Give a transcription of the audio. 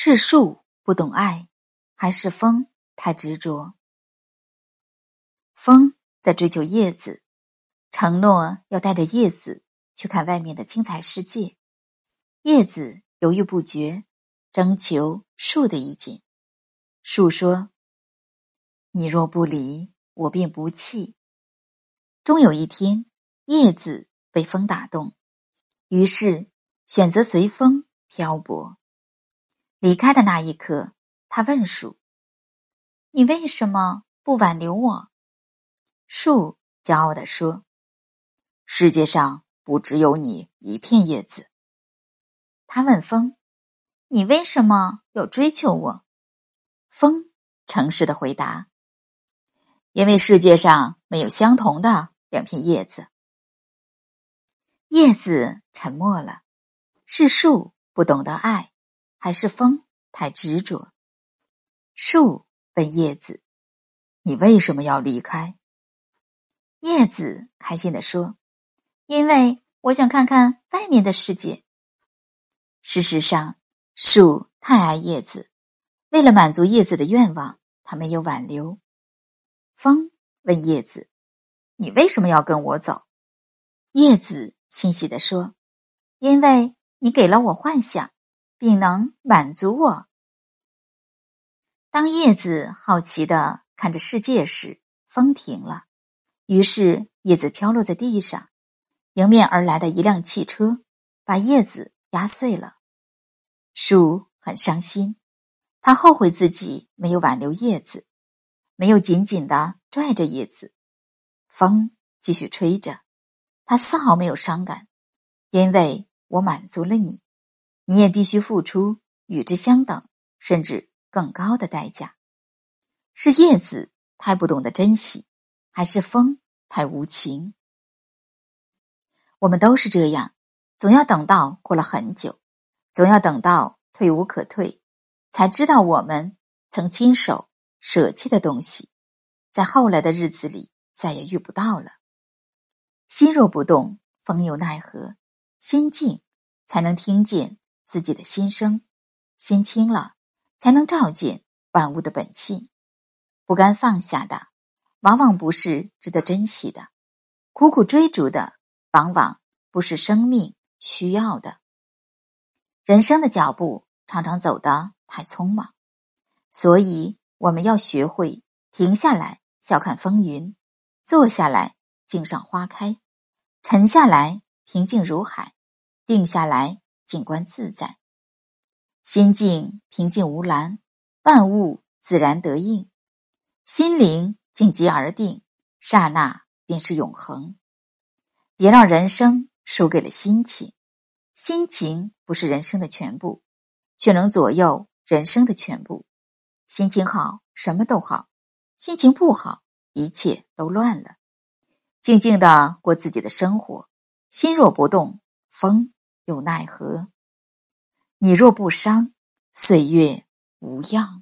是树不懂爱，还是风太执着？风在追求叶子，承诺要带着叶子去看外面的精彩世界。叶子犹豫不决，征求树的意见。树说：“你若不离，我便不弃。”终有一天，叶子被风打动，于是选择随风漂泊。离开的那一刻，他问树：“你为什么不挽留我？”树骄傲地说：“世界上不只有你一片叶子。”他问风：“你为什么要追求我？”风诚实的回答：“因为世界上没有相同的两片叶子。”叶子沉默了，是树不懂得爱。还是风太执着。树问叶子：“你为什么要离开？”叶子开心的说：“因为我想看看外面的世界。”事实上，树太爱叶子，为了满足叶子的愿望，他没有挽留。风问叶子：“你为什么要跟我走？”叶子欣喜的说：“因为你给了我幻想。”并能满足我。当叶子好奇的看着世界时，风停了，于是叶子飘落在地上。迎面而来的一辆汽车把叶子压碎了。树很伤心，他后悔自己没有挽留叶子，没有紧紧的拽着叶子。风继续吹着，他丝毫没有伤感，因为我满足了你。你也必须付出与之相等，甚至更高的代价。是叶子太不懂得珍惜，还是风太无情？我们都是这样，总要等到过了很久，总要等到退无可退，才知道我们曾亲手舍弃的东西，在后来的日子里再也遇不到了。心若不动，风又奈何？心静，才能听见。自己的心声，心清了，才能照见万物的本性。不甘放下的，往往不是值得珍惜的；苦苦追逐的，往往不是生命需要的。人生的脚步常常走得太匆忙，所以我们要学会停下来，笑看风云；坐下来，静赏花开；沉下来，平静如海；定下来。静观自在，心境平静无澜，万物自然得应。心灵静极而定，刹那便是永恒。别让人生输给了心情，心情不是人生的全部，却能左右人生的全部。心情好，什么都好；心情不好，一切都乱了。静静的过自己的生活，心若不动，风。又奈何？你若不伤，岁月无恙。